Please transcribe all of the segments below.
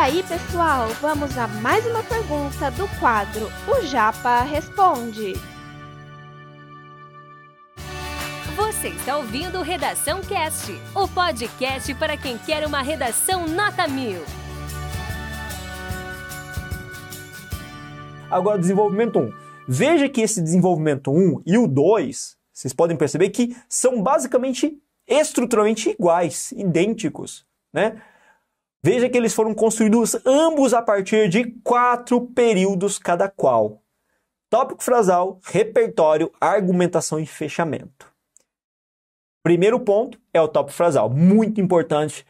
aí, pessoal, vamos a mais uma pergunta do quadro O Japa Responde. Você está ouvindo Redação Cast, o podcast para quem quer uma redação nota mil. Agora, desenvolvimento 1. Veja que esse desenvolvimento 1 e o 2, vocês podem perceber que são basicamente estruturalmente iguais, idênticos, né? Veja que eles foram construídos ambos a partir de quatro períodos cada qual: tópico frasal, repertório, argumentação e fechamento. Primeiro ponto é o tópico frasal, muito importante.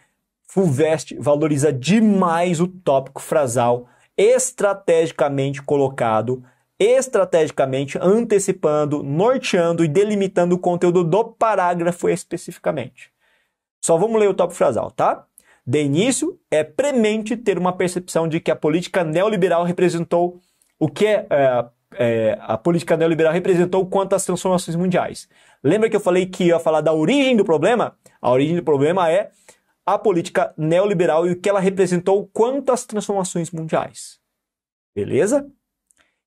Fulvestre valoriza demais o tópico frasal, estrategicamente colocado, estrategicamente antecipando, norteando e delimitando o conteúdo do parágrafo especificamente. Só vamos ler o tópico frasal, tá? De início, é premente ter uma percepção de que a política neoliberal representou o que é, é, é, a política neoliberal representou quanto às transformações mundiais. Lembra que eu falei que ia falar da origem do problema? A origem do problema é a política neoliberal e o que ela representou quanto às transformações mundiais. Beleza?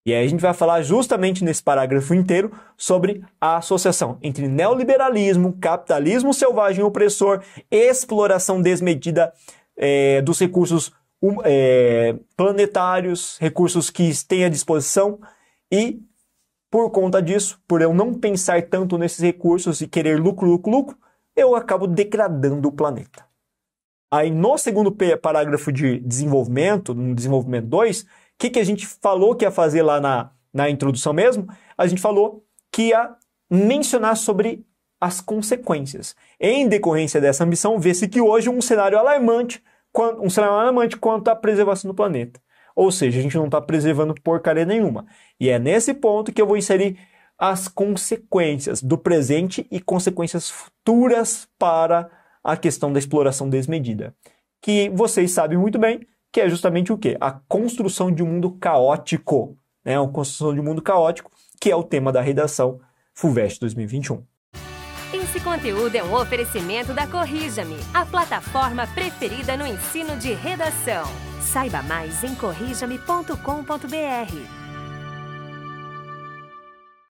E aí a gente vai falar justamente nesse parágrafo inteiro sobre a associação entre neoliberalismo, capitalismo selvagem opressor, exploração desmedida é, dos recursos é, planetários, recursos que têm à disposição e por conta disso, por eu não pensar tanto nesses recursos e querer lucro, lucro, lucro, eu acabo degradando o planeta. Aí no segundo parágrafo de desenvolvimento, no desenvolvimento 2, que, que a gente falou que ia fazer lá na, na introdução mesmo? A gente falou que ia mencionar sobre as consequências. Em decorrência dessa ambição, vê-se que hoje um cenário alarmante, um cenário alarmante quanto à preservação do planeta. Ou seja, a gente não está preservando porcaria nenhuma. E é nesse ponto que eu vou inserir as consequências do presente e consequências futuras para a questão da exploração desmedida. Que vocês sabem muito bem, que é justamente o quê? A construção de um mundo caótico, né? A construção de um mundo caótico, que é o tema da redação FUVEST 2021. Esse conteúdo é um oferecimento da Corrija-me, a plataforma preferida no ensino de redação. Saiba mais em corrijame.com.br.